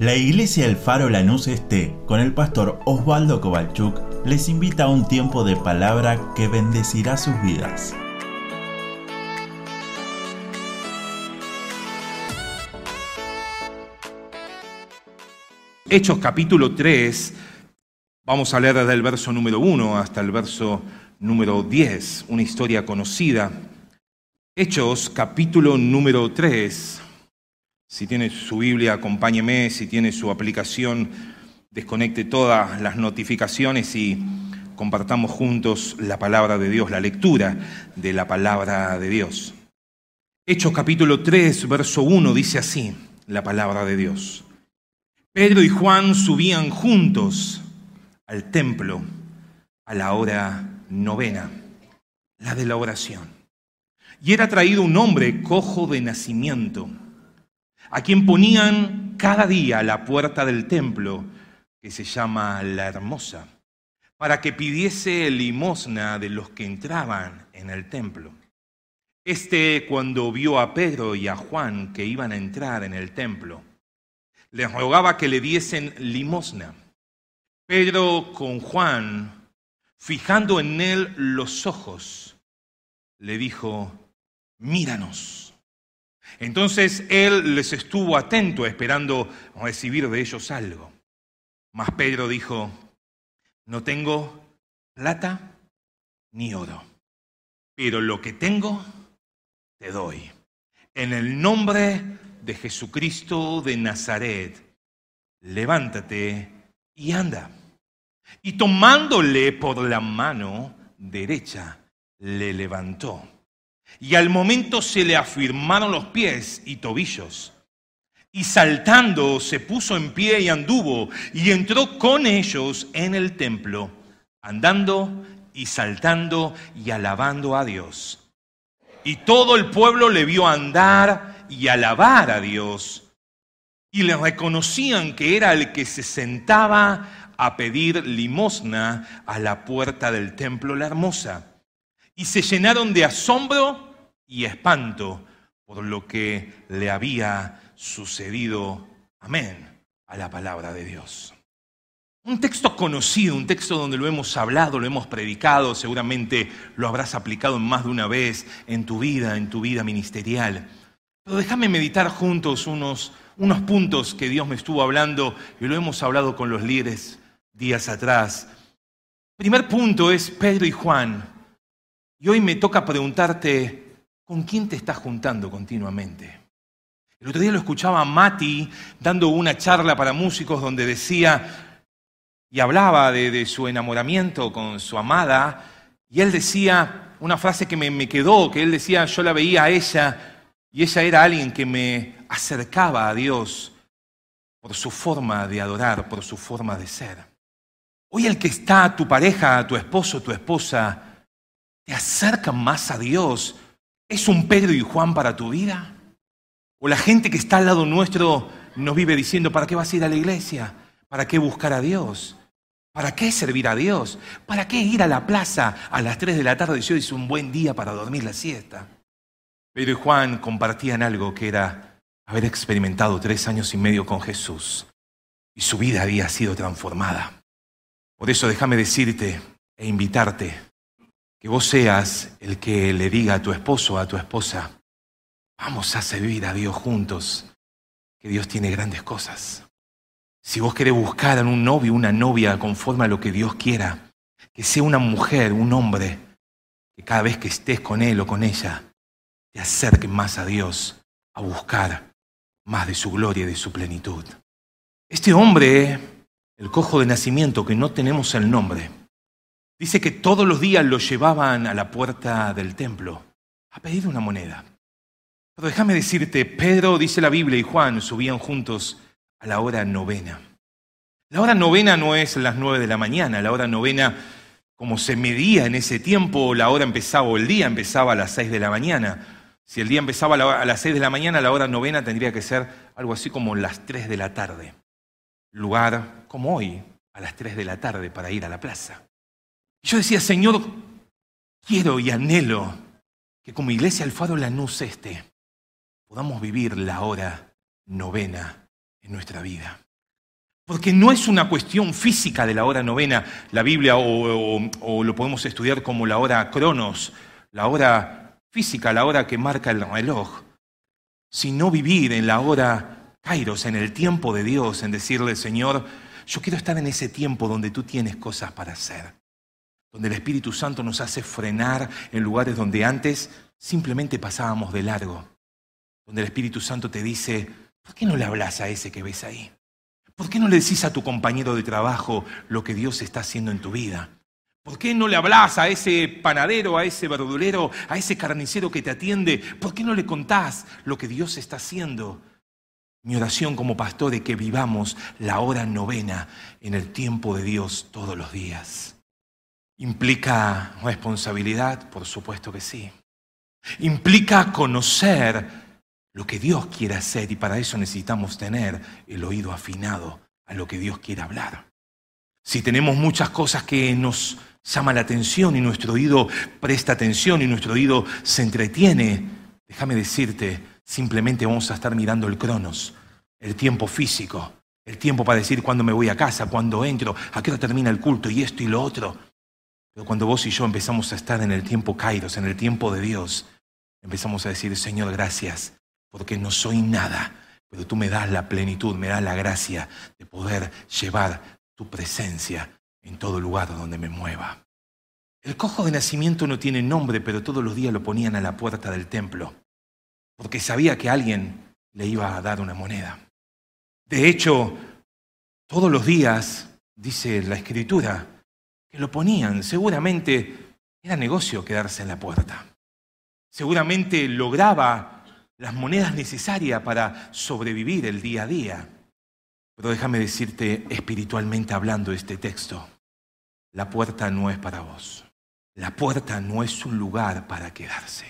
La iglesia El Faro Lanús Este, con el pastor Osvaldo Kovalchuk, les invita a un tiempo de palabra que bendecirá sus vidas. Hechos capítulo 3, vamos a leer desde el verso número 1 hasta el verso número 10, una historia conocida. Hechos capítulo número 3, si tiene su Biblia, acompáñeme, si tiene su aplicación, desconecte todas las notificaciones y compartamos juntos la palabra de Dios, la lectura de la palabra de Dios. Hechos capítulo 3, verso 1 dice así, la palabra de Dios. Pedro y Juan subían juntos al templo a la hora novena, la de la oración. Y era traído un hombre cojo de nacimiento, a quien ponían cada día la puerta del templo, que se llama la Hermosa, para que pidiese limosna de los que entraban en el templo. Este, cuando vio a Pedro y a Juan que iban a entrar en el templo, les rogaba que le diesen limosna. Pedro con Juan, fijando en él los ojos, le dijo, míranos. Entonces él les estuvo atento esperando recibir de ellos algo. Mas Pedro dijo, no tengo plata ni oro, pero lo que tengo te doy. En el nombre de Jesucristo de Nazaret, levántate y anda. Y tomándole por la mano derecha, le levantó. Y al momento se le afirmaron los pies y tobillos. Y saltando se puso en pie y anduvo y entró con ellos en el templo, andando y saltando y alabando a Dios. Y todo el pueblo le vio andar y alabar a Dios. Y le reconocían que era el que se sentaba a pedir limosna a la puerta del templo la hermosa. Y se llenaron de asombro y espanto por lo que le había sucedido. Amén a la palabra de Dios. Un texto conocido, un texto donde lo hemos hablado, lo hemos predicado, seguramente lo habrás aplicado más de una vez en tu vida, en tu vida ministerial. Pero déjame meditar juntos unos, unos puntos que Dios me estuvo hablando y lo hemos hablado con los líderes días atrás. Primer punto es Pedro y Juan. Y hoy me toca preguntarte, ¿con quién te estás juntando continuamente? El otro día lo escuchaba a Mati dando una charla para músicos donde decía y hablaba de, su enamoramiento con su amada y él decía una frase que me, me quedó, que él decía, yo la veía a ella y ella era alguien que me acercaba a Dios por su forma de adorar, por su forma de ser. Hoy el que está tu pareja, tu esposo, tu esposa, te acerca más a Dios. ¿Es un Pedro y Juan para tu vida? ¿O la gente que está al lado nuestro nos vive diciendo, ¿para qué vas a ir a la iglesia? ¿Para qué buscar a Dios? ¿Para qué servir a Dios? ¿Para qué ir a la plaza a las 3 de la tarde si hoy es un buen día para dormir la siesta? Pedro y Juan compartían algo que era haber experimentado tres años y medio con Jesús y su vida había sido transformada. Por eso déjame decirte e invitarte que vos seas el que le diga a tu esposo o a tu esposa, vamos a servir a Dios juntos, que Dios tiene grandes cosas. Si vos querés buscar a un novio, una novia conforme a lo que Dios quiera, que sea una mujer, un hombre, que cada vez que estés con él o con ella, te acerquen más a Dios, a buscar más de su gloria y de su plenitud. Este hombre, el cojo de nacimiento, que no tenemos el nombre, dice que todos los días lo llevaban a la puerta del templo a pedir una moneda. Pero déjame decirte, Pedro, dice la Biblia, y Juan subían juntos a la hora novena. La hora novena no es las nueve de la mañana, la hora novena, como se medía en ese tiempo, la hora empezaba o el día empezaba a las seis de la mañana. Si el día empezaba a las 6 de la mañana, la hora novena tendría que ser algo así como las 3 de la tarde. Lugar como hoy, a las 3 de la tarde para ir a la plaza. Yo decía, Señor, quiero y anhelo que como iglesia Alfaro Lanús este podamos vivir la hora novena en nuestra vida. Porque no es una cuestión física de la hora novena, la Biblia, o, lo podemos estudiar como la hora cronos, la hora física, la hora que marca el reloj, sino vivir en la hora kairos, en el tiempo de Dios, en decirle, Señor, yo quiero estar en ese tiempo donde tú tienes cosas para hacer, donde el Espíritu Santo nos hace frenar en lugares donde antes simplemente pasábamos de largo, donde el Espíritu Santo te dice, ¿por qué no le hablas a ese que ves ahí? ¿Por qué no le decís a tu compañero de trabajo lo que Dios está haciendo en tu vida? ¿Por qué no le hablas a ese panadero, a ese verdulero, a ese carnicero que te atiende? ¿Por qué no le contás lo que Dios está haciendo? Mi oración como pastor es que vivamos la hora novena en el tiempo de Dios todos los días. ¿Implica responsabilidad? Por supuesto que sí. Implica conocer lo que Dios quiere hacer y para eso necesitamos tener el oído afinado a lo que Dios quiere hablar. Si tenemos muchas cosas que nos llama la atención y nuestro oído presta atención y nuestro oído se entretiene, déjame decirte, simplemente vamos a estar mirando el cronos, el tiempo físico, el tiempo para decir cuándo me voy a casa, cuándo entro, a qué hora termina el culto y esto y lo otro. Pero cuando vos y yo empezamos a estar en el tiempo Kairos, en el tiempo de Dios, empezamos a decir, Señor, gracias, porque no soy nada, pero tú me das la plenitud, me das la gracia de poder llevar tu presencia en todo lugar donde me mueva. El cojo de nacimiento no tiene nombre, pero todos los días lo ponían a la puerta del templo, porque sabía que alguien le iba a dar una moneda. De hecho, todos los días, dice la escritura, que lo ponían, seguramente era negocio quedarse en la puerta. Seguramente lograba las monedas necesarias para sobrevivir el día a día. Pero déjame decirte espiritualmente hablando este texto, la puerta no es para vos. La puerta no es un lugar para quedarse.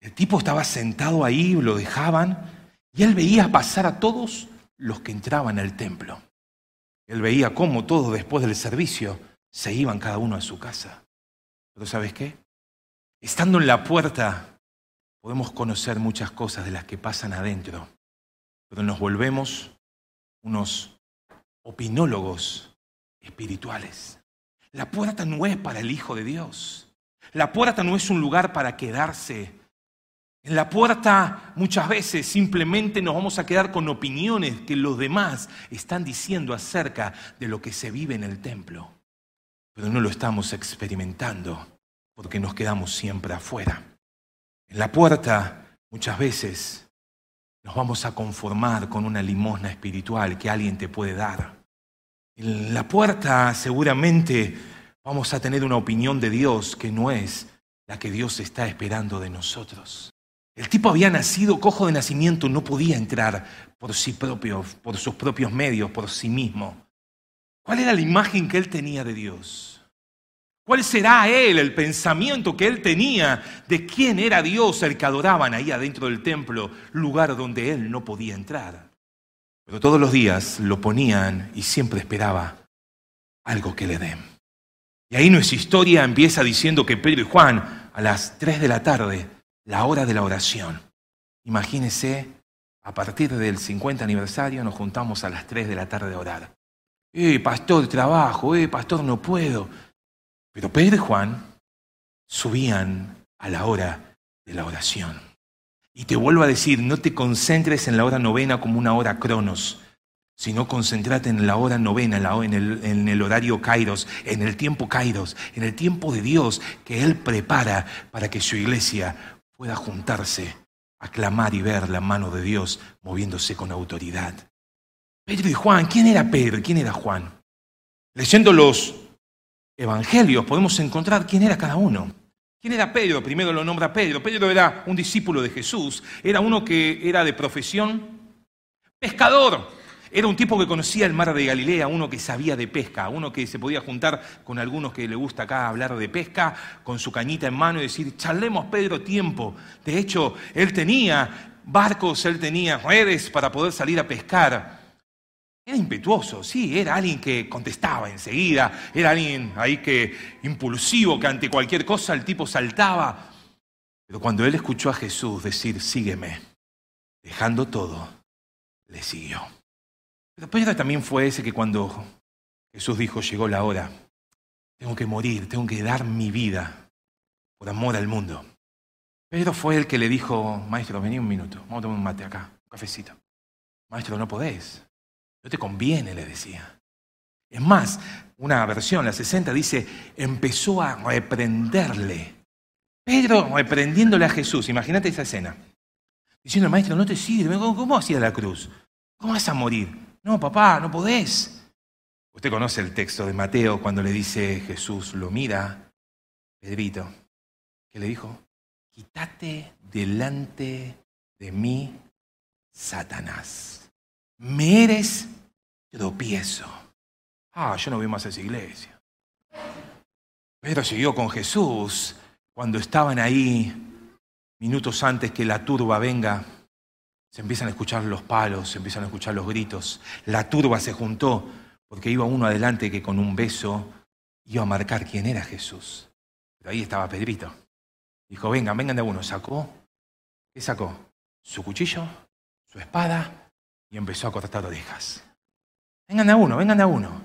El tipo estaba sentado ahí, lo dejaban, y él veía pasar a todos los que entraban al templo. Él veía cómo todos después del servicio se iban cada uno a su casa. Pero ¿sabes qué? Estando en la puerta podemos conocer muchas cosas de las que pasan adentro, pero nos volvemos unos opinólogos espirituales. La puerta no es para el Hijo de Dios. La puerta no es un lugar para quedarse. En la puerta muchas veces simplemente nos vamos a quedar con opiniones que los demás están diciendo acerca de lo que se vive en el templo. Pero no lo estamos experimentando porque nos quedamos siempre afuera. En la puerta muchas veces nos vamos a conformar con una limosna espiritual que alguien te puede dar. En la puerta seguramente vamos a tener una opinión de Dios que no es la que Dios está esperando de nosotros. El tipo había nacido cojo de nacimiento, no podía entrar por sí propio, por sus propios medios, por sí mismo. ¿Cuál era la imagen que él tenía de Dios? ¿Cuál será él, el pensamiento que él tenía de quién era Dios el que adoraban ahí adentro del templo, lugar donde él no podía entrar? Pero todos los días lo ponían y siempre esperaba algo que le den. Y ahí nuestra historia empieza diciendo que Pedro y Juan, a las 3 de la tarde, la hora de la oración. Imagínese, a partir del 50 aniversario nos juntamos a las 3 de la tarde a orar. Eh, pastor, trabajo, eh, pastor, no puedo. Pero Pedro y Juan subían a la hora de la oración. Y te vuelvo a decir, no te concentres en la hora novena como una hora cronos, sino concéntrate en la hora novena, en el, en el horario kairos, en el tiempo kairos, en el tiempo de Dios que Él prepara para que su iglesia pueda juntarse, aclamar y ver la mano de Dios moviéndose con autoridad. Pedro y Juan, ¿quién era Pedro? ¿Quién era Juan? Leyendo los evangelios podemos encontrar quién era cada uno. ¿Quién era Pedro? Primero lo nombra Pedro. Pedro era un discípulo de Jesús, era uno que era de profesión pescador. Era un tipo que conocía el mar de Galilea, uno que sabía de pesca, uno que se podía juntar con algunos que le gusta acá hablar de pesca, con su cañita en mano y decir, charlemos Pedro tiempo. De hecho, él tenía barcos, él tenía redes para poder salir a pescar. Era impetuoso, sí, era alguien que contestaba enseguida, era alguien ahí que impulsivo, que ante cualquier cosa el tipo saltaba. Pero cuando él escuchó a Jesús decir, sígueme, dejando todo, le siguió. Pero Pedro también fue ese que cuando Jesús dijo, llegó la hora, tengo que morir, tengo que dar mi vida por amor al mundo. Pedro fue el que le dijo, maestro, vení un minuto, vamos a tomar un mate acá, un cafecito. Maestro, no podés. No te conviene, le decía. Es más, una versión, la 60, dice, empezó a reprenderle. Pedro reprendiéndole a Jesús, imagínate esa escena. Diciendo, maestro, no te sirve, ¿cómo ir a la cruz? ¿Cómo vas a morir? No, papá, no podés. Usted conoce el texto de Mateo cuando le dice Jesús, lo mira, Pedrito, que le dijo, quítate delante de mí, Satanás. Me eres tropiezo. Ah, yo no vi más esa iglesia. Pedro siguió con Jesús cuando estaban ahí, minutos antes que la turba venga. Se empiezan a escuchar los palos, se empiezan a escuchar los gritos. La turba se juntó porque iba uno adelante que con un beso iba a marcar quién era Jesús. Pero ahí estaba Pedrito. Dijo, vengan, vengan de uno. Sacó, ¿qué sacó? Su cuchillo, su espada y empezó a cortar orejas. Vengan de uno, vengan de uno.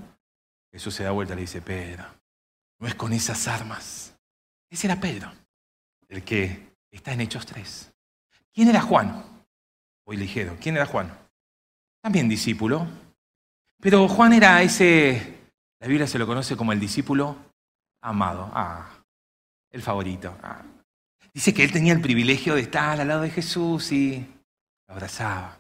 Jesús se da vuelta y le dice, Pedro, no es con esas armas. Ese era Pedro, el que está en Hechos 3. ¿Quién era Juan? Hoy ligero, ¿quién era Juan? También discípulo. Pero Juan era ese, la Biblia se lo conoce como el discípulo amado. Ah, el favorito. Ah. Dice que él tenía el privilegio de estar al lado de Jesús y lo abrazaba.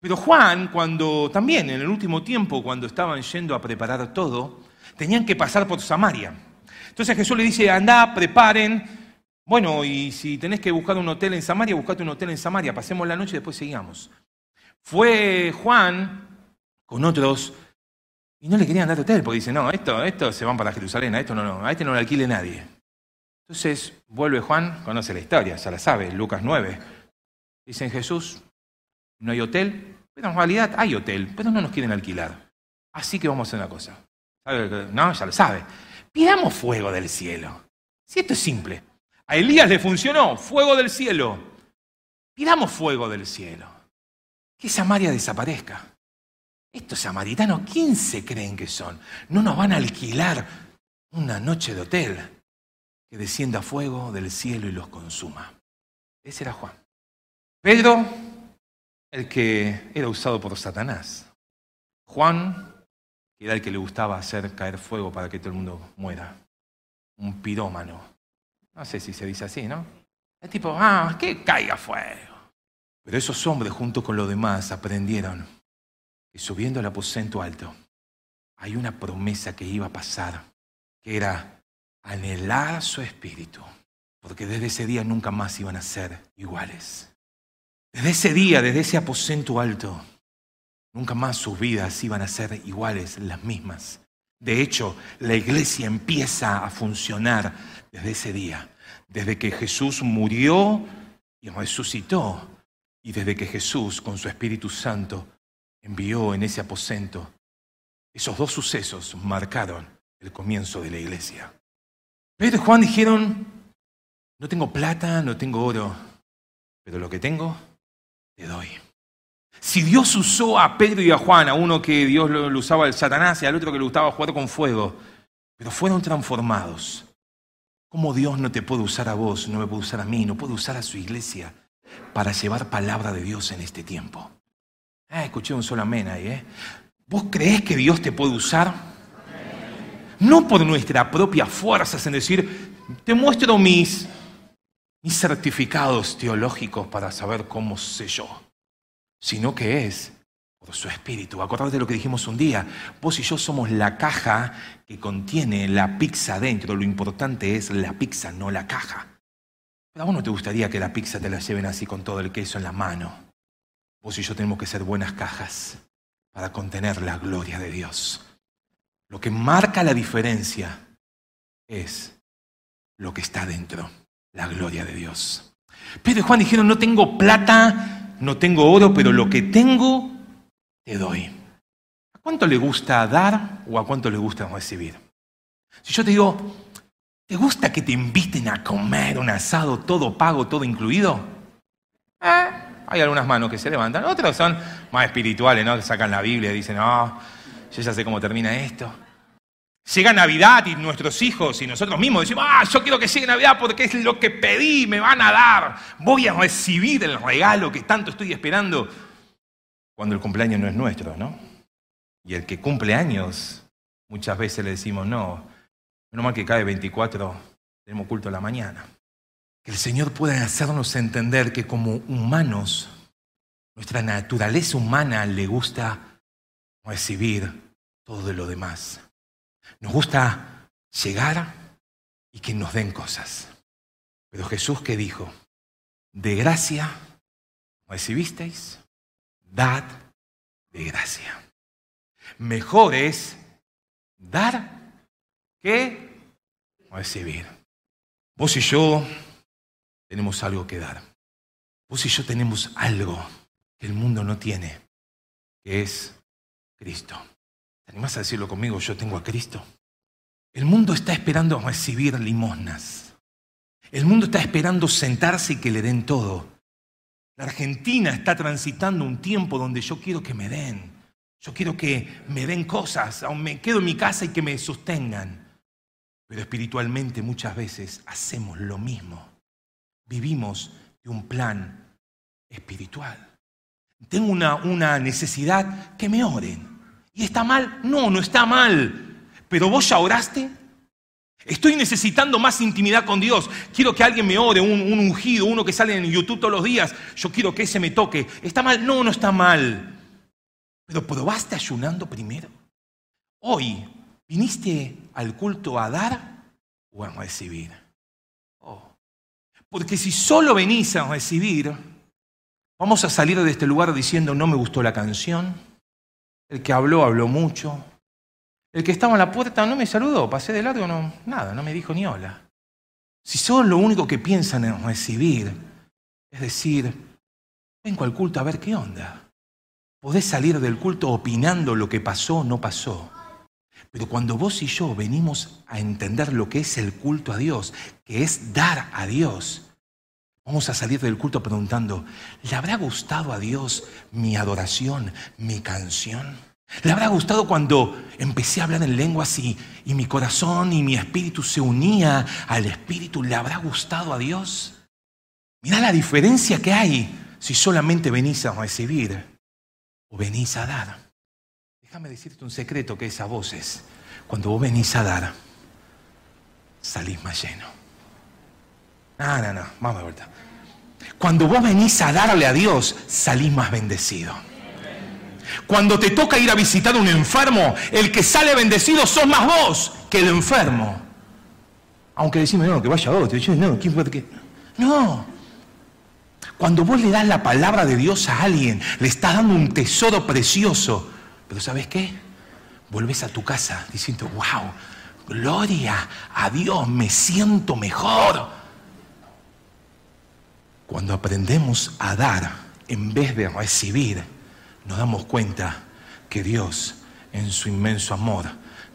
Pero Juan, cuando también en el último tiempo, cuando estaban yendo a preparar todo, tenían que pasar por Samaria. Entonces Jesús le dice, anda, preparen. Bueno, y si tenés que buscar un hotel en Samaria, buscate un hotel en Samaria, pasemos la noche y después seguimos. Fue Juan con otros y no le querían dar hotel, porque dice, no, esto, esto se van para Jerusalén, a esto no, no, a este no le alquile nadie. Entonces vuelve Juan, conoce la historia, ya la sabe, Lucas 9. Dicen Jesús, no hay hotel, pero en realidad hay hotel, pero no nos quieren alquilar. Así que vamos a hacer una cosa. No, ya lo sabe. Pidamos fuego del cielo. Si esto es simple. A Elías le funcionó, fuego del cielo. Pidamos fuego del cielo. Que Samaria desaparezca. Estos samaritanos, ¿quién se creen que son? No nos van a alquilar una noche de hotel. Que descienda fuego del cielo y los consuma. Ese era Juan. Pedro el que era usado por Satanás. Juan, que era el que le gustaba hacer caer fuego para que todo el mundo muera. Un pirómano. No sé si se dice así, ¿no? Es tipo, ah, que caiga fuego. Pero esos hombres, junto con los demás, aprendieron que subiendo al aposento alto, hay una promesa que iba a pasar, que era anhelar su espíritu, porque desde ese día nunca más iban a ser iguales. Desde ese día, desde ese aposento alto, nunca más sus vidas iban a ser iguales, las mismas. De hecho, la iglesia empieza a funcionar desde ese día, desde que Jesús murió y resucitó, y desde que Jesús, con su Espíritu Santo, envió en ese aposento. Esos dos sucesos marcaron el comienzo de la iglesia. Pedro y Juan dijeron, no tengo plata, no tengo oro, pero lo que tengo te doy. Si Dios usó a Pedro y a Juan, a uno que Dios lo, usaba el Satanás y al otro que le gustaba jugar con fuego, pero fueron transformados, ¿cómo Dios no te puede usar a vos, no me puede usar a mí, no puede usar a su iglesia para llevar palabra de Dios en este tiempo? Ah, escuché un solo amén ahí, ¿eh? ¿Vos creés que Dios te puede usar? No por nuestra propia fuerza, en decir, te muestro mis ni certificados teológicos para saber cómo sé yo, sino que es por su espíritu. Acordate de lo que dijimos un día. Vos y yo somos la caja que contiene la pizza dentro. Lo importante es la pizza, no la caja. Pero a vos no te gustaría que la pizza te la lleven así con todo el queso en la mano. Vos y yo tenemos que ser buenas cajas para contener la gloria de Dios. Lo que marca la diferencia es lo que está dentro la gloria de Dios. Pedro y Juan dijeron, no tengo plata, no tengo oro, pero lo que tengo, te doy. ¿A cuánto le gusta dar o a cuánto le gusta recibir? Si yo te digo, ¿te gusta que te inviten a comer un asado todo pago, todo incluido? ¿Eh? Hay algunas manos que se levantan, otras son más espirituales, ¿no? Que sacan la Biblia y dicen, no, yo ya sé cómo termina esto. Llega Navidad y nuestros hijos y nosotros mismos decimos, ah, yo quiero que llegue Navidad porque es lo que pedí, me van a dar. Voy a recibir el regalo que tanto estoy esperando. Cuando el cumpleaños no es nuestro, ¿no? Y el que cumple años, muchas veces le decimos, no, menos mal que cae 24, tenemos culto a la mañana. Que el Señor pueda hacernos entender que como humanos, nuestra naturaleza humana le gusta recibir todo lo demás. Nos gusta llegar y que nos den cosas. Pero Jesús que dijo, de gracia recibisteis, dad de gracia. Mejor es dar que recibir. Vos y yo tenemos algo que dar. Vos y yo tenemos algo que el mundo no tiene, que es Cristo. ¿Te animás a decirlo conmigo? Yo tengo a Cristo. El mundo está esperando recibir limosnas. El mundo está esperando sentarse y que le den todo. La Argentina está transitando un tiempo donde yo quiero que me den. Yo quiero que me den cosas, aún me quedo en mi casa y que me sostengan. Pero espiritualmente muchas veces hacemos lo mismo. Vivimos de un plan espiritual. Tengo una, una necesidad que me oren. ¿Y está mal? No, no está mal. Pero vos ya oraste. Estoy necesitando más intimidad con Dios. Quiero que alguien me ore, un, un, ungido, uno que sale en YouTube todos los días. Yo quiero que ese me toque. ¿Está mal? No, no está mal. Pero probaste ayunando primero. Hoy, ¿viniste al culto a dar o a recibir? Oh. Porque si solo venís a recibir, vamos a salir de este lugar diciendo no me gustó la canción, el que habló habló mucho, el que estaba en la puerta no me saludó, pasé de largo, no, nada, no me dijo ni hola. Si son lo único que piensan en recibir, es decir, vengo al culto a ver qué onda. Podés salir del culto opinando lo que pasó o no pasó. Pero cuando vos y yo venimos a entender lo que es el culto a Dios, que es dar a Dios, vamos a salir del culto preguntando, ¿le habrá gustado a Dios mi adoración, mi canción? ¿Le habrá gustado cuando empecé a hablar en lenguas y, y mi corazón y mi espíritu se unía al espíritu? ¿Le habrá gustado a Dios? Mira la diferencia que hay si solamente venís a recibir o venís a dar. Déjame decirte un secreto que es a voces. Cuando vos venís a dar, salís más lleno. No, no, no, vamos de vuelta. Cuando vos venís a darle a Dios, salís más bendecido. Cuando te toca ir a visitar a un enfermo, el que sale bendecido sos más vos que el enfermo. Aunque decimos, no, que vaya otro. No, ¿quién puede que? No, cuando vos le das la palabra de Dios a alguien, le estás dando un tesoro precioso. Pero ¿sabes qué? Vuelves a tu casa diciendo, wow, gloria a Dios, me siento mejor. Cuando aprendemos a dar en vez de recibir, nos damos cuenta que Dios, en su inmenso amor,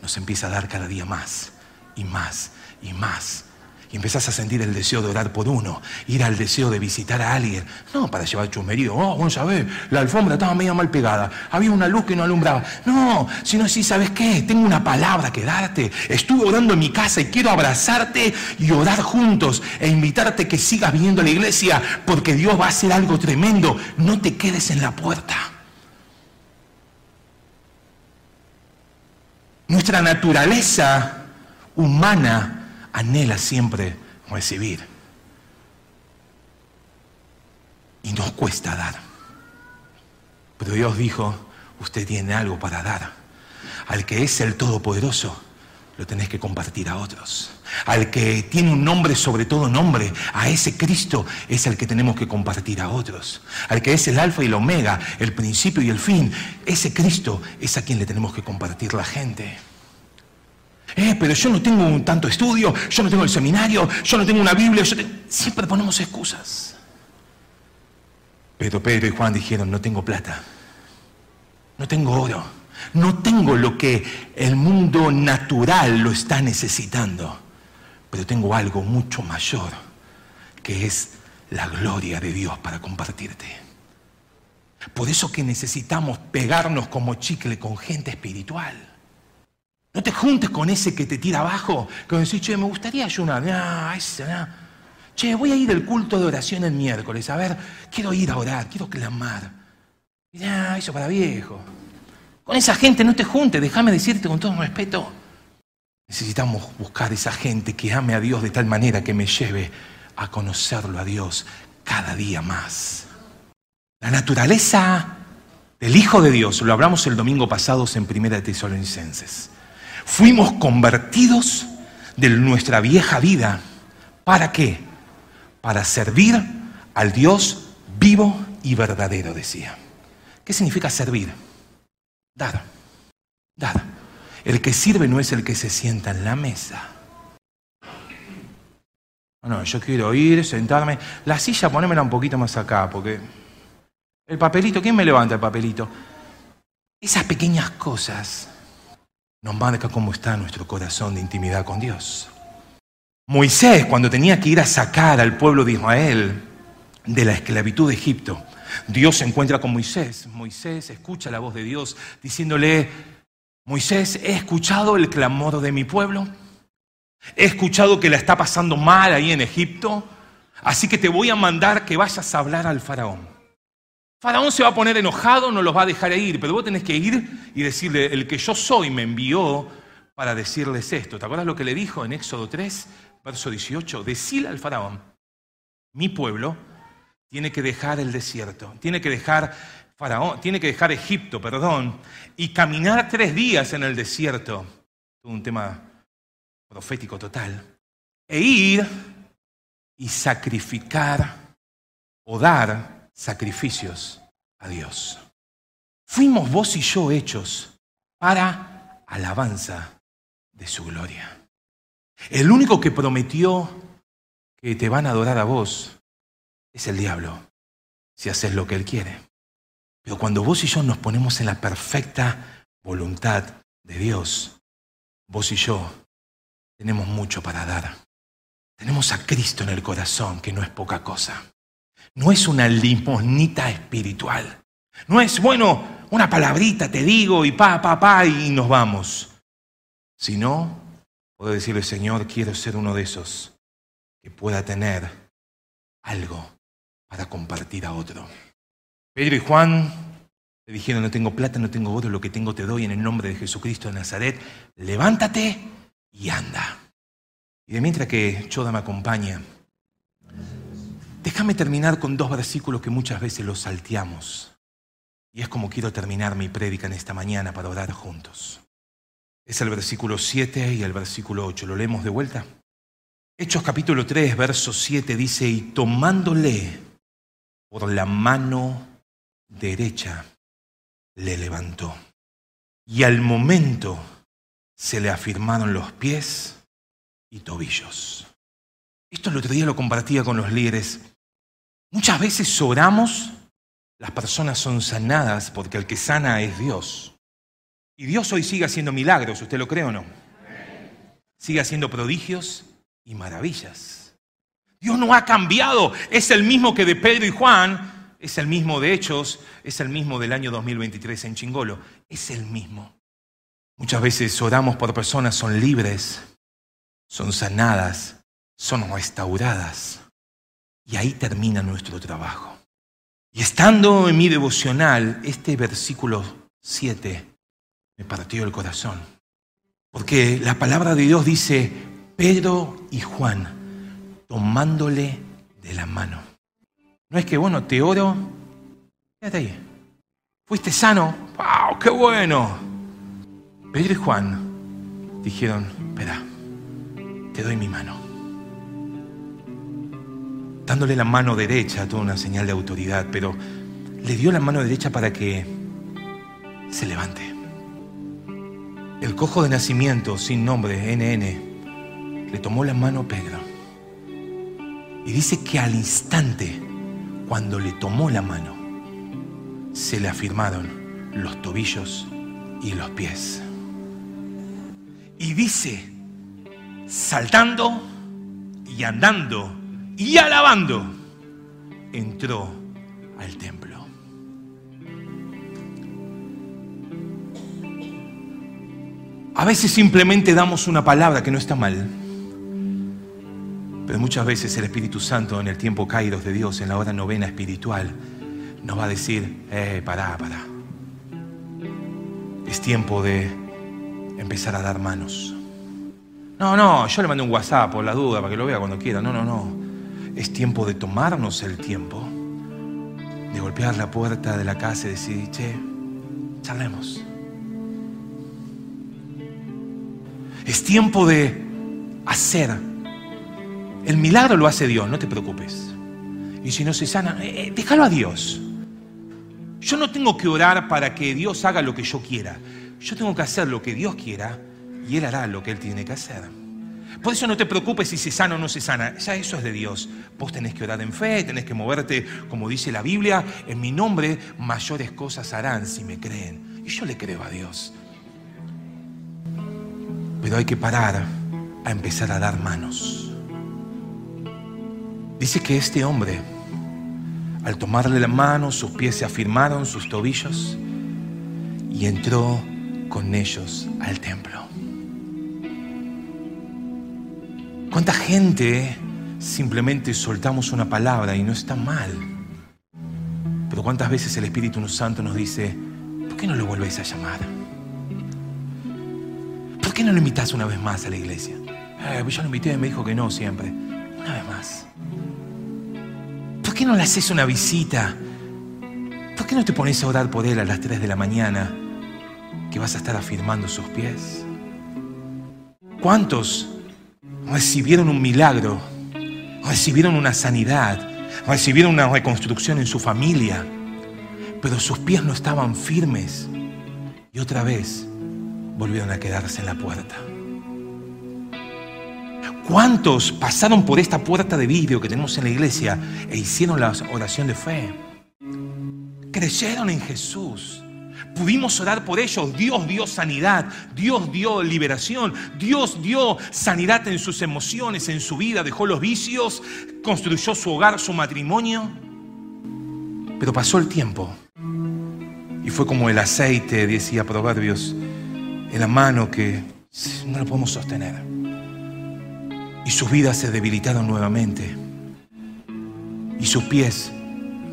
nos empieza a dar cada día más y más y más y empezás a sentir el deseo de orar por uno, ir al deseo de visitar a alguien, no para llevar chumerío, oh, bueno, sabés, la alfombra estaba medio mal pegada, había una luz que no alumbraba, no, sino si sabes qué, tengo una palabra que darte, estuve orando en mi casa y quiero abrazarte y orar juntos e invitarte que sigas viniendo a la iglesia porque Dios va a hacer algo tremendo, no te quedes en la puerta. Nuestra naturaleza humana anhela siempre recibir. Y nos cuesta dar. Pero Dios dijo, usted tiene algo para dar. Al que es el Todopoderoso, lo tenés que compartir a otros. Al que tiene un nombre sobre todo nombre, a ese Cristo es el que tenemos que compartir a otros. Al que es el alfa y el omega, el principio y el fin, ese Cristo es a quien le tenemos que compartir la gente. Eh, pero yo no tengo un tanto estudio, yo no tengo el seminario, yo no tengo una Biblia, siempre ponemos excusas. Pero Pedro y Juan dijeron, no tengo plata, no tengo oro, no tengo lo que el mundo natural lo está necesitando, pero tengo algo mucho mayor, que es la gloria de Dios para compartirte. Por eso que necesitamos pegarnos como chicle con gente espiritual. No te juntes con ese que te tira abajo, que decís, che, me gustaría ayunar. Nah, ese, nah. Che, voy a ir al culto de oración el miércoles. A ver, quiero ir a orar, quiero clamar. Ya, eso para viejo. Con esa gente no te juntes, déjame decirte con todo respeto. Necesitamos buscar esa gente que ame a Dios de tal manera que me lleve a conocerlo a Dios cada día más. La naturaleza del Hijo de Dios, lo hablamos el domingo pasado en Primera de Tesalonicenses. Fuimos convertidos de nuestra vieja vida. ¿Para qué? Para servir al Dios vivo y verdadero, decía. ¿Qué significa servir? Dar. Dar. El que sirve no es el que se sienta en la mesa. No, yo quiero ir, sentarme. La silla, ponémela un poquito más acá, porque. El papelito, ¿quién me levanta el papelito? Esas pequeñas cosas nos marcan cómo está nuestro corazón de intimidad con Dios. Moisés, cuando tenía que ir a sacar al pueblo de Israel de la esclavitud de Egipto, Dios se encuentra con Moisés. Moisés escucha la voz de Dios diciéndole, Moisés, he escuchado el clamor de mi pueblo, he escuchado que la está pasando mal ahí en Egipto, así que te voy a mandar que vayas a hablar al faraón. Faraón se va a poner enojado, no los va a dejar ir, pero vos tenés que ir y decirle, el que yo soy me envió para decirles esto. ¿Te acuerdas lo que le dijo en Éxodo 3, verso 18? Decile al faraón, mi pueblo tiene que dejar el desierto, tiene que dejar Faraón, tiene que dejar Egipto, perdón, y caminar tres días en el desierto, un tema profético total, e ir y sacrificar o dar sacrificios a Dios. Fuimos vos y yo hechos para alabanza de su gloria. El único que prometió que te van a adorar a vos es el diablo, si haces lo que él quiere. Pero cuando vos y yo nos ponemos en la perfecta voluntad de Dios, vos y yo tenemos mucho para dar. Tenemos a Cristo en el corazón, que no es poca cosa. No es una limosnita espiritual. No es, bueno, una palabrita te digo y pa, pa, pa y nos vamos. Sino, puedo decirle, Señor, quiero ser uno de esos que pueda tener algo para compartir a otro. Pedro y Juan le dijeron, no tengo plata, no tengo oro, lo que tengo te doy en el nombre de Jesucristo de Nazaret, levántate y anda. Y de mientras que Choda me acompaña, déjame terminar con dos versículos que muchas veces los salteamos. Y es como quiero terminar mi prédica en esta mañana para orar juntos. Es el versículo 7 y el versículo 8. ¿Lo leemos de vuelta? Hechos capítulo 3, verso 7 dice, y tomándole por la mano derecha le levantó. Y al momento se le afirmaron los pies y tobillos. Esto el otro día lo compartía con los líderes. Muchas veces oramos, las personas son sanadas porque el que sana es Dios. Y Dios hoy sigue haciendo milagros, ¿usted lo cree o no? Sigue haciendo prodigios y maravillas. Dios no ha cambiado, es el mismo que de Pedro y Juan es el mismo de Hechos, es el mismo del año 2023 en Chingolo, es el mismo. Muchas veces oramos por personas, son libres, son sanadas, son restauradas. Y ahí termina nuestro trabajo. Y estando en mi devocional, este versículo 7 me partió el corazón. Porque la palabra de Dios dice, Pedro y Juan, tomándole de la mano. No es que, bueno, te oro, quédate ahí. Fuiste sano, ¡wow! ¡Qué bueno! Pedro y Juan dijeron, espera, te doy mi mano. Dándole la mano derecha, toda una señal de autoridad, pero le dio la mano derecha para que se levante. El cojo de nacimiento, sin nombre, NN, le tomó la mano a Pedro. Y dice que al instante cuando le tomó la mano, se le afirmaron los tobillos y los pies. Y dice, saltando y andando y alabando, entró al templo. A veces simplemente damos una palabra que no está mal, pero muchas veces el Espíritu Santo en el tiempo caídos de Dios, en la hora novena espiritual, nos va a decir, eh, pará, pará. Es tiempo de empezar a dar manos. No, no, yo le mandé un WhatsApp por la duda para que lo vea cuando quiera. No, no, no. Es tiempo de tomarnos el tiempo, de golpear la puerta de la casa y decir, che, charlemos. Es tiempo de hacer. El milagro lo hace Dios, no te preocupes. Y si no se sana, eh, eh, déjalo a Dios. Yo no tengo que orar para que Dios haga lo que yo quiera. Yo tengo que hacer lo que Dios quiera y Él hará lo que Él tiene que hacer. Por eso no te preocupes si se sana o no se sana. Ya eso es de Dios. Vos tenés que orar en fe, tenés que moverte, como dice la Biblia, en mi nombre mayores cosas harán si me creen. Y yo le creo a Dios. Pero hay que parar a empezar a dar manos. Dice que este hombre, al tomarle la mano, sus pies se afirmaron, sus tobillos, y entró con ellos al templo. ¿Cuánta gente simplemente soltamos una palabra y no está mal? Pero cuántas veces el Espíritu Santo nos dice, ¿por qué no lo vuelves a llamar? ¿Por qué no lo invitas una vez más a la iglesia? Eh, pues yo lo invité y me dijo que no siempre. Una vez más. ¿Por qué no le haces una visita? ¿Por qué no te pones a orar por él a las 3 de la mañana que vas a estar afirmando sus pies? ¿Cuántos recibieron un milagro? Recibieron una sanidad, recibieron una reconstrucción en su familia, pero sus pies no estaban firmes y otra vez volvieron a quedarse en la puerta. ¿Cuántos pasaron por esta puerta de vidrio que tenemos en la iglesia e hicieron la oración de fe? Creyeron en Jesús. Pudimos orar por ellos. Dios dio sanidad, Dios dio liberación, Dios dio sanidad en sus emociones, en su vida, dejó los vicios, construyó su hogar, su matrimonio. Pero pasó el tiempo y fue como el aceite, decía Proverbios, en la mano que no lo podemos sostener y sus vidas se debilitaron nuevamente y sus pies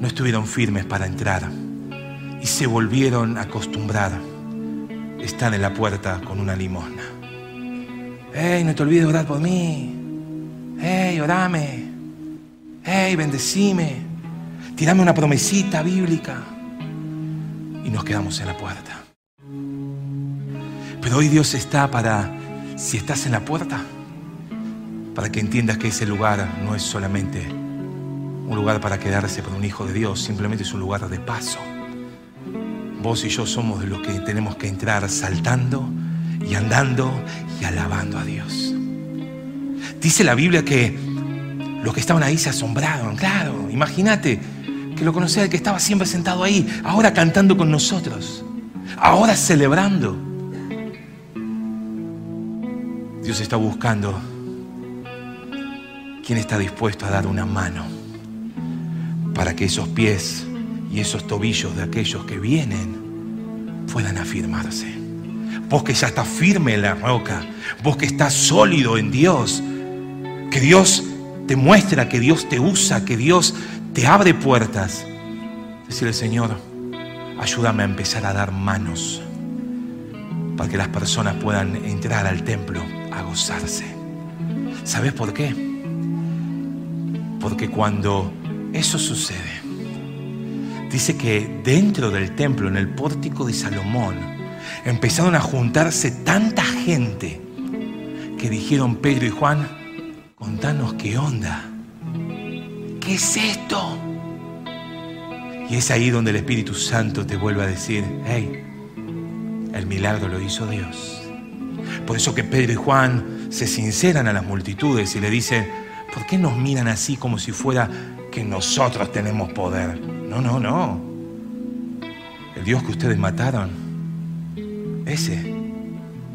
no estuvieron firmes para entrar y se volvieron a acostumbrar. Están en la puerta con una limosna. ¡Ey, no te olvides de orar por mí! ¡Ey, orame! ¡Ey, bendecime! Tirame una promesita bíblica. Y nos quedamos en la puerta. Pero hoy Dios está para, si estás en la puerta, para que entiendas que ese lugar no es solamente un lugar para quedarse por un hijo de Dios, simplemente es un lugar de paso. Vos y yo somos de los que tenemos que entrar saltando y andando y alabando a Dios. Dice la Biblia que los que estaban ahí se asombraron, claro, imagínate que lo conocía el que estaba siempre sentado ahí, ahora cantando con nosotros, ahora celebrando. Dios está buscando ¿Quién está dispuesto a dar una mano para que esos pies y esos tobillos de aquellos que vienen puedan afirmarse? Vos que ya estás firme en la roca, vos que estás sólido en Dios, que Dios te muestra, que Dios te usa, que Dios te abre puertas. Decirle, Señor, ayúdame a empezar a dar manos para que las personas puedan entrar al templo a gozarse. ¿Sabes por qué? Porque cuando eso sucede, dice que dentro del templo, en el pórtico de Salomón, empezaron a juntarse tanta gente que dijeron Pedro y Juan, contanos qué onda, qué es esto. Y es ahí donde el Espíritu Santo te vuelve a decir, hey, el milagro lo hizo Dios. Por eso que Pedro y Juan se sinceran a las multitudes y le dicen, ¿Por qué nos miran así como si fuera que nosotros tenemos poder? No, no, no. El Dios que ustedes mataron, ese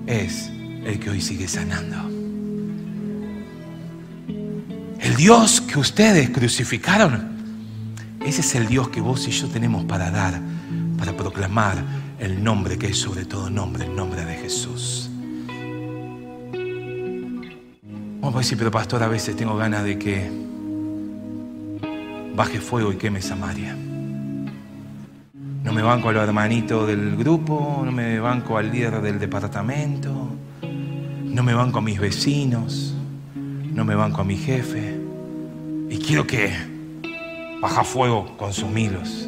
es el que hoy sigue sanando. El Dios que ustedes crucificaron, ese es el Dios que vos y yo tenemos para dar, para proclamar el nombre que es sobre todo nombre, el nombre de Jesús. Vamos a decir, pero pastor, a veces tengo ganas de que baje fuego y queme Samaria. No me banco a los hermanitos del grupo, no me banco al líder del departamento, no me banco a mis vecinos, no me banco a mi jefe. Y quiero que baja fuego con sus milos.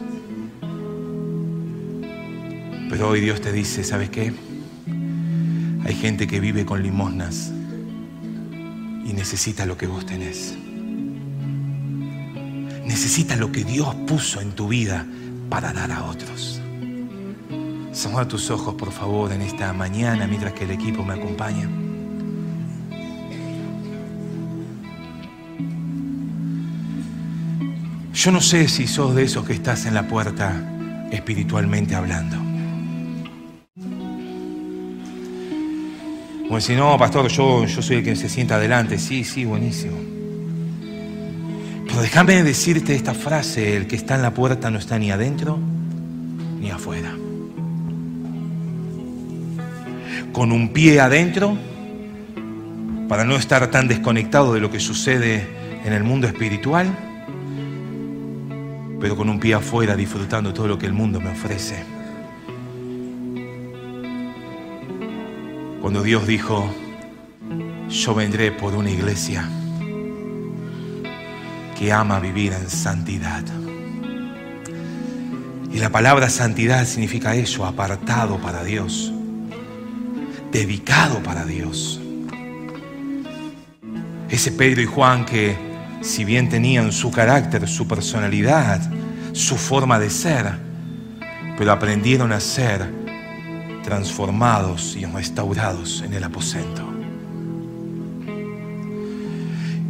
Pero hoy Dios te dice, ¿sabes qué? Hay gente que vive con limosnas y necesita lo que vos tenés. Necesita lo que Dios puso en tu vida para dar a otros. Cierra tus ojos, por favor, en esta mañana mientras que el equipo me acompaña. Yo no sé si sos de esos que estás en la puerta espiritualmente hablando. Como si no, pastor, yo, yo soy el que se sienta adelante. Sí, sí, buenísimo. Pero déjame decirte esta frase, el que está en la puerta no está ni adentro ni afuera. Con un pie adentro, para no estar tan desconectado de lo que sucede en el mundo espiritual, pero con un pie afuera disfrutando todo lo que el mundo me ofrece. Cuando Dios dijo, yo vendré por una iglesia que ama vivir en santidad. Y la palabra santidad significa eso, apartado para Dios, dedicado para Dios. Ese Pedro y Juan que si bien tenían su carácter, su personalidad, su forma de ser, pero aprendieron a ser transformados y restaurados en el aposento.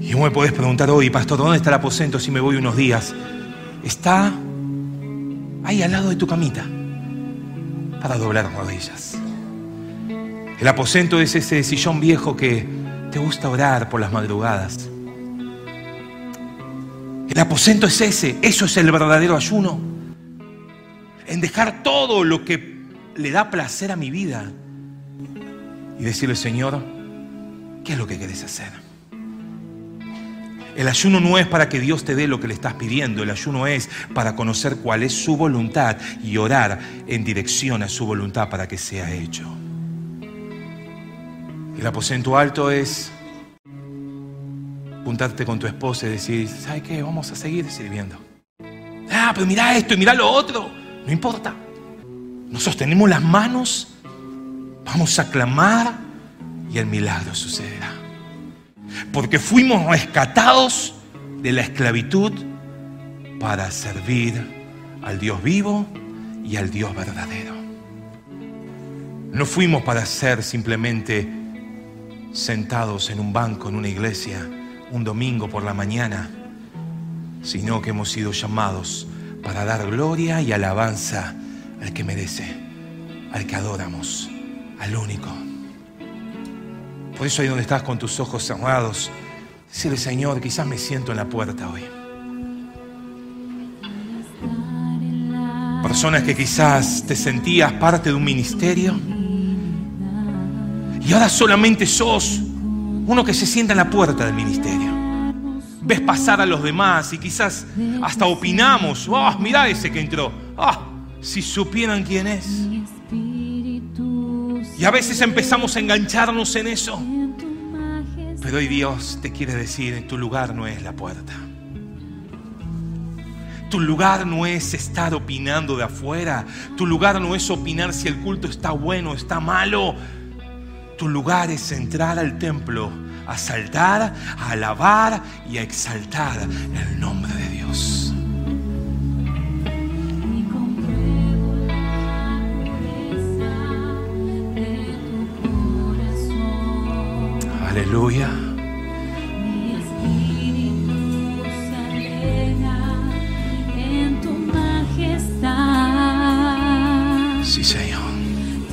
Y vos me podés preguntar hoy, pastor, ¿dónde está el aposento si me voy unos días? Está ahí al lado de tu camita para doblar rodillas. El aposento es ese sillón viejo que te gusta orar por las madrugadas. El aposento es ese, eso es el verdadero ayuno. En dejar todo lo que le da placer a mi vida y decirle, Señor, ¿qué es lo que quieres hacer? El ayuno no es para que Dios te dé lo que le estás pidiendo, el ayuno es para conocer cuál es su voluntad y orar en dirección a su voluntad para que sea hecho. El aposento alto es juntarte con tu esposa y decir, ¿sabes qué? Vamos a seguir sirviendo. Ah, pero mira esto y mira lo otro. No importa. Nos sostenemos las manos, vamos a clamar y el milagro sucederá porque fuimos rescatados de la esclavitud para servir al Dios vivo y al Dios verdadero. No fuimos para ser simplemente sentados en un banco en una iglesia un domingo por la mañana, sino que hemos sido llamados para dar gloria y alabanza al que merece, al que adoramos, al único por eso ahí donde estás con tus ojos cerrados, decirle, Señor, quizás me siento en la puerta hoy. Personas que quizás te sentías parte de un ministerio y ahora solamente sos uno que se sienta en la puerta del ministerio. Ves pasar a los demás y quizás hasta opinamos, oh, mira ese que entró, ah, si supieran quién es. Y a veces empezamos a engancharnos en eso. Pero hoy Dios te quiere decir, tu lugar no es la puerta. Tu lugar no es estar opinando de afuera. Tu lugar no es opinar si el culto está bueno o está malo. Tu lugar es entrar al templo a saltar, a alabar y a exaltar el nombre de Dios. Aleluya. Sí, Señor.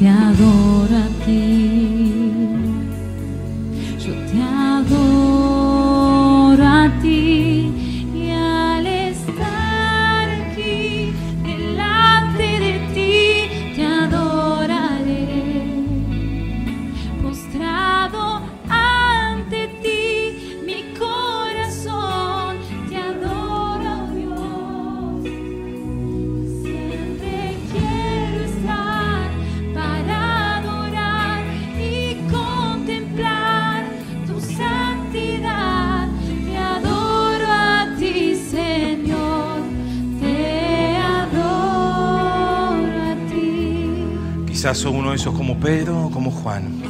Te adoro a ti. Quizás sos uno de esos como Pedro o como Juan,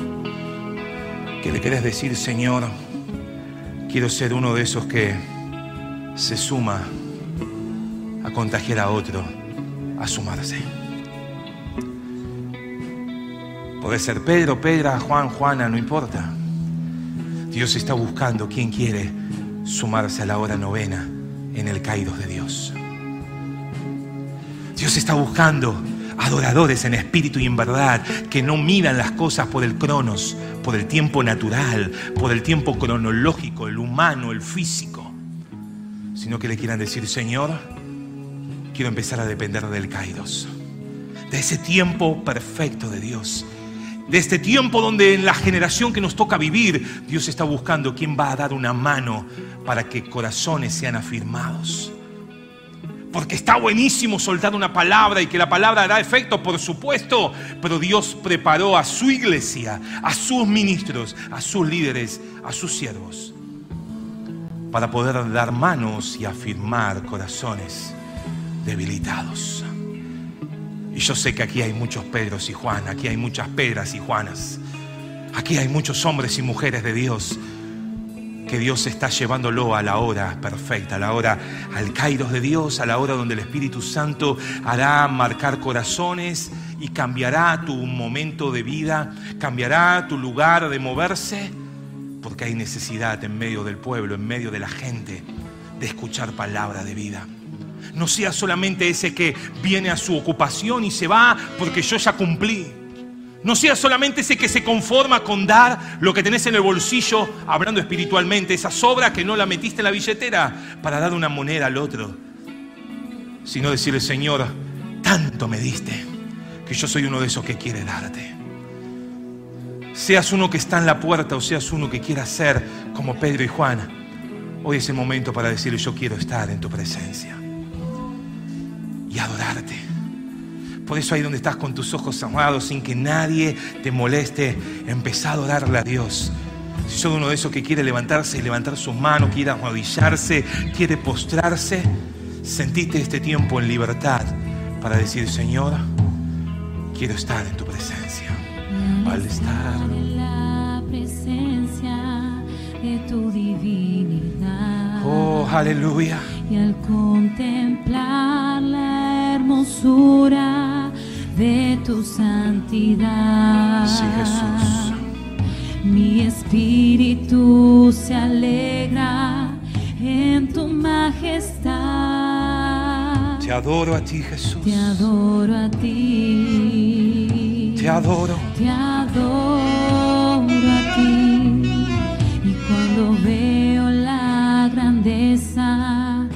que le querés decir, Señor, quiero ser uno de esos que se suma a contagiar a otro, a sumarse. Puede ser Pedro, Pedra, Juan, Juana, no importa. Dios está buscando quien quiere sumarse a la hora novena en el Kairos de Dios. Dios está buscando adoradores en espíritu y en verdad, que no miran las cosas por el cronos, por el tiempo natural, por el tiempo cronológico, el humano, el físico, sino que le quieran decir, Señor, quiero empezar a depender del Kairos, de ese tiempo perfecto de Dios, de este tiempo donde en la generación que nos toca vivir, Dios está buscando quién va a dar una mano para que corazones sean afirmados. Porque está buenísimo soltar una palabra y que la palabra hará efecto, por supuesto, pero Dios preparó a su iglesia, a sus ministros, a sus líderes, a sus siervos, para poder dar manos y afirmar corazones debilitados. Y yo sé que aquí hay muchos Pedros y Juan, aquí hay muchas Pedras y Juanas, aquí hay muchos hombres y mujeres de Dios que Dios está llevándolo a la hora perfecta, a la hora al Kairos de Dios, a la hora donde el Espíritu Santo hará marcar corazones y cambiará tu momento de vida, cambiará tu lugar de moverse, porque hay necesidad en medio del pueblo, en medio de la gente, de escuchar palabra de vida. No sea solamente ese que viene a su ocupación y se va porque yo ya cumplí. No sea solamente ese que se conforma con dar lo que tenés en el bolsillo, hablando espiritualmente, esa sobra que no la metiste en la billetera para dar una moneda al otro. Sino decirle, Señor, tanto me diste que yo soy uno de esos que quiere darte. Seas uno que está en la puerta o seas uno que quiera ser como Pedro y Juan, hoy es el momento para decirle, yo quiero estar en tu presencia y adorarte. Por eso ahí donde estás con tus ojos cerrados, sin que nadie te moleste, empezá a adorarle a Dios. Si sos uno de esos que quiere levantarse y levantar sus manos, quiere arrodillarse, quiere postrarse, sentiste este tiempo en libertad para decir, Señor, quiero estar en tu presencia. Al estar en la presencia de tu divinidad. Oh, aleluya. Y al contemplar la hermosura de tu santidad, Sí, Jesús. mi espíritu se alegra en tu majestad. Te adoro a ti, Jesús. Te adoro a ti. Te adoro. Te adoro a ti. Y cuando veo la grandeza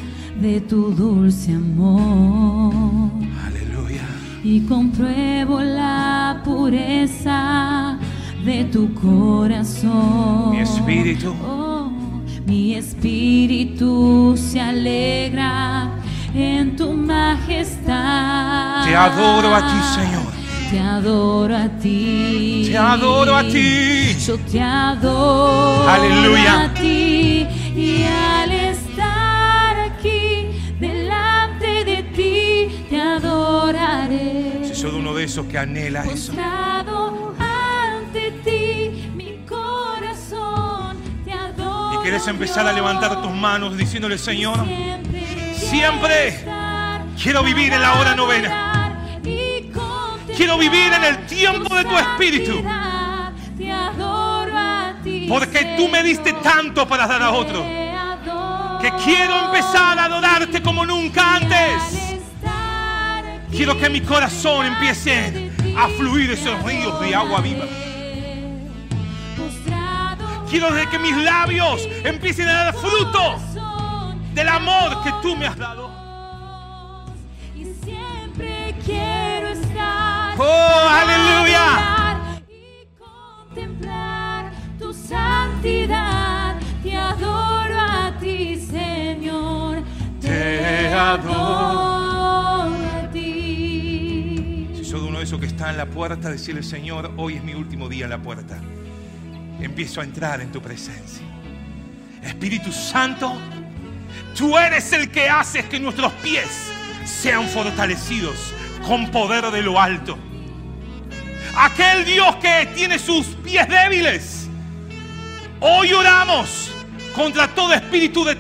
de tu dulce amor. Y compruebo la pureza de tu corazón. Mi espíritu. Oh, mi espíritu se alegra en tu majestad. Te adoro a ti, Señor. Te adoro a ti. Te adoro a ti. Yo te adoro Aleluya. a ti. Y Esos que anhela eso, Postrado ante ti, mi corazón te adora. y quieres empezar a levantar tus manos diciéndole, Señor, Siempre, siempre quiero vivir en la hora novena. Quiero vivir en el tiempo de tu espíritu. Porque tú me diste tanto para dar a otro. Que quiero empezar a adorarte como nunca antes. Quiero que mi corazón empiece a fluir esos ríos de agua viva. Quiero que mis labios empiecen a dar fruto del amor que tú me has dado. Y siempre quiero estar. Oh, aleluya. Y contemplar tu santidad. Te adoro a ti, Señor. Te adoro. En la puerta, decirle, Señor, hoy es mi último día en la puerta. Empiezo a entrar en tu presencia. Espíritu Santo, tú eres el que haces que nuestros pies sean fortalecidos con poder de lo alto. aquel Dios que tiene sus pies débiles. Hoy oramos contra todo espíritu de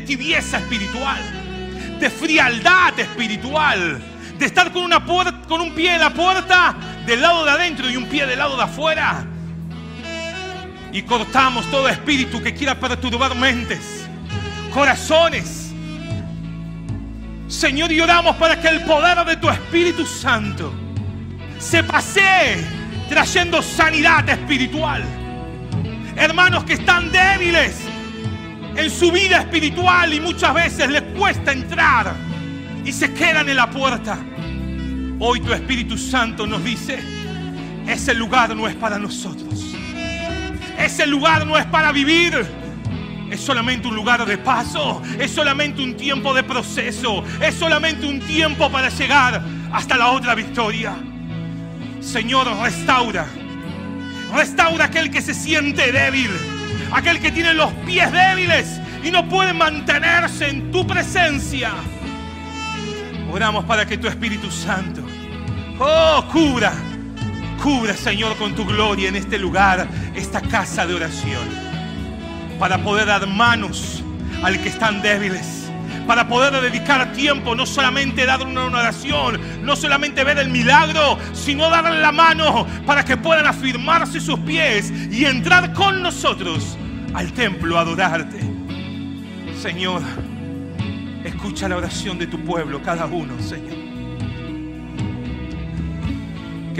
tibieza espiritual, de frialdad espiritual, de estar con, una con un pie en la puerta del lado de adentro y un pie del lado de afuera. Y cortamos todo espíritu que quiera perturbar mentes, corazones. Señor, y oramos para que el poder de tu Espíritu Santo se pasee trayendo sanidad espiritual. Hermanos que están débiles en su vida espiritual y muchas veces les cuesta entrar y se quedan en la puerta. Hoy tu Espíritu Santo nos dice, ese lugar no es para nosotros. Ese lugar no es para vivir. Es solamente un lugar de paso. Es solamente un tiempo de proceso. Es solamente un tiempo para llegar hasta la otra victoria. Señor, restaura. Restaura aquel que se siente débil. Aquel que tiene los pies débiles y no puede mantenerse en tu presencia. Oramos para que tu Espíritu Santo, oh, cubra, cubra, Señor, con tu gloria en este lugar, esta casa de oración. Para poder dar manos al que están débiles. Para poder dedicar tiempo, no solamente dar una oración, no solamente ver el milagro, sino darle la mano para que puedan afirmarse sus pies y entrar con nosotros al templo a adorarte. Señor, escucha la oración de tu pueblo, cada uno, Señor.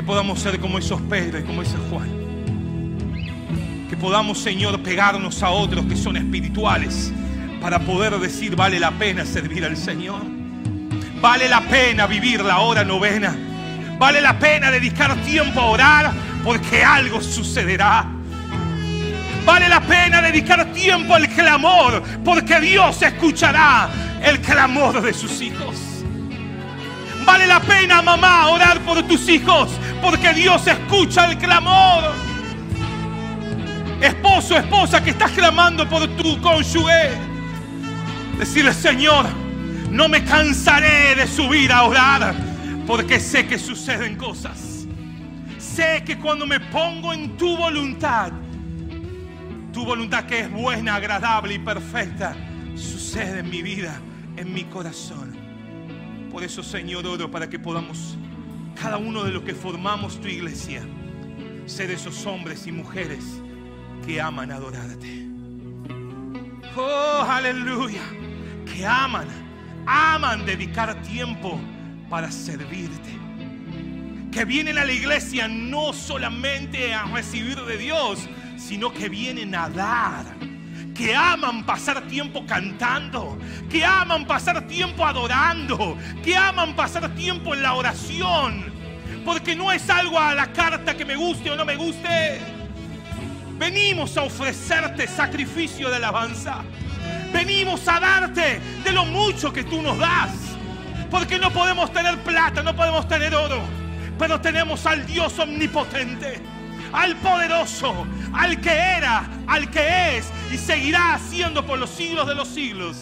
Que podamos ser como esos Pedro y como ese Juan. Que podamos, Señor, pegarnos a otros que son espirituales para poder decir, vale la pena servir al Señor. Vale la pena vivir la hora novena. Vale la pena dedicar tiempo a orar porque algo sucederá. Vale la pena dedicar tiempo al clamor porque Dios escuchará el clamor de sus hijos. Vale la pena, mamá, orar por tus hijos porque Dios escucha el clamor. Esposo, esposa que estás clamando por tu cónyuge. Decirle, Señor, no me cansaré de subir a orar porque sé que suceden cosas. Sé que cuando me pongo en tu voluntad, tu voluntad que es buena, agradable y perfecta, sucede en mi vida, en mi corazón. Por eso, Señor, oro para que podamos, cada uno de los que formamos tu iglesia, ser esos hombres y mujeres que aman adorarte. Oh, aleluya. Que aman, aman dedicar tiempo para servirte. Que vienen a la iglesia no solamente a recibir de Dios, sino que vienen a dar. Que aman pasar tiempo cantando, que aman pasar tiempo adorando, que aman pasar tiempo en la oración. Porque no es algo a la carta que me guste o no me guste. Venimos a ofrecerte sacrificio de alabanza. Venimos a darte de lo mucho que tú nos das. Porque no podemos tener plata, no podemos tener oro. Pero tenemos al Dios omnipotente, al poderoso, al que era, al que es y seguirá siendo por los siglos de los siglos.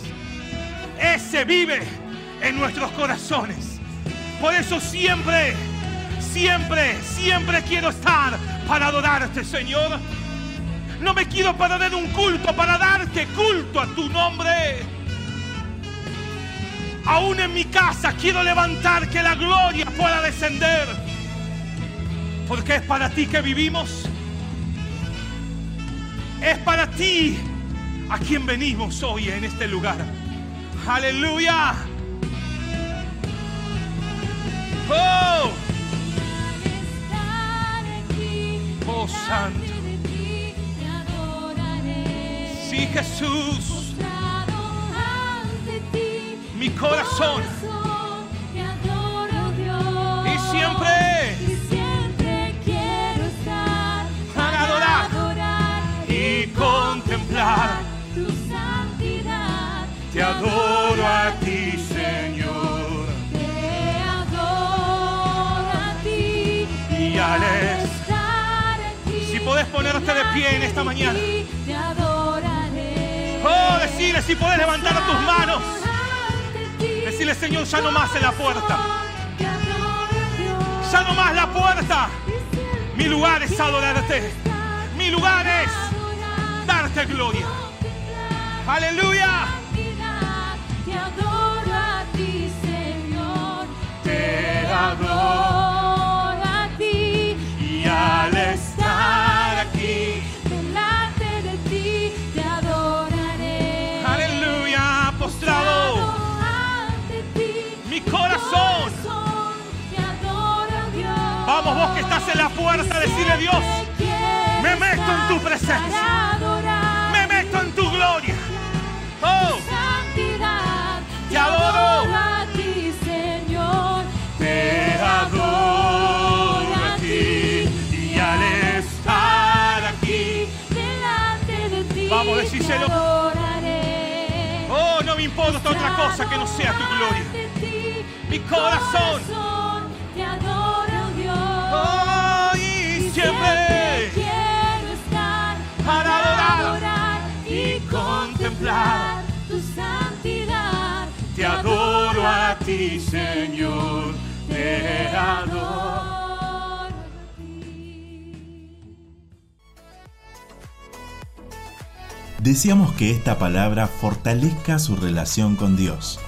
Ese vive en nuestros corazones. Por eso siempre, siempre, siempre quiero estar para adorarte, Señor. No me quiero perder un culto para darte culto a tu nombre. Aún en mi casa quiero levantar que la gloria pueda descender. Porque es para ti que vivimos. Es para ti a quien venimos hoy en este lugar. Aleluya. Oh, Oh, Santo. sí Jesús. Mi corazón. Y siempre. Contemplar. tu santidad. Te adoro a ti, Señor. Te adoro a ti. Y al estar aquí, Si podés ponerte de pie en esta mañana. Te adoraré. Oh, decirle si podés levantar tus manos. Decirle, Señor, ya no más en la puerta. Ya no más la puerta. Mi lugar es adorarte. Mi lugar es gloria. Aleluya. Te adoro a ti, Señor. Te adoro a ti. y al estar aquí, delante de ti te adoraré. aleluya, postrado, ante ti. mi corazón. te adora, Dios. Vamos, vos que estás en la puerta, decirle Dios, me meto en tu presencia. Oh, santidad. Te adoro. a ti, Señor. te adoro a ti y al estar aquí, delante de ti. Vamos, decíselo. Te adoraré. oh, no me importa otra cosa que no sea tu gloria. Ti, Mi corazón. te adora, Dios. Oh, y siempre tu santidad. Te adoro a ti, Señor, te adoro. Deseamos que esta palabra fortalezca su relación con Dios.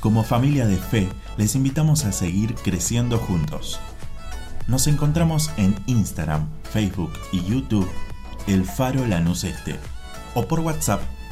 Como familia de fe, les invitamos a seguir creciendo juntos. Nos encontramos en Instagram, Facebook y YouTube, El Faro Lanús Este, o por WhatsApp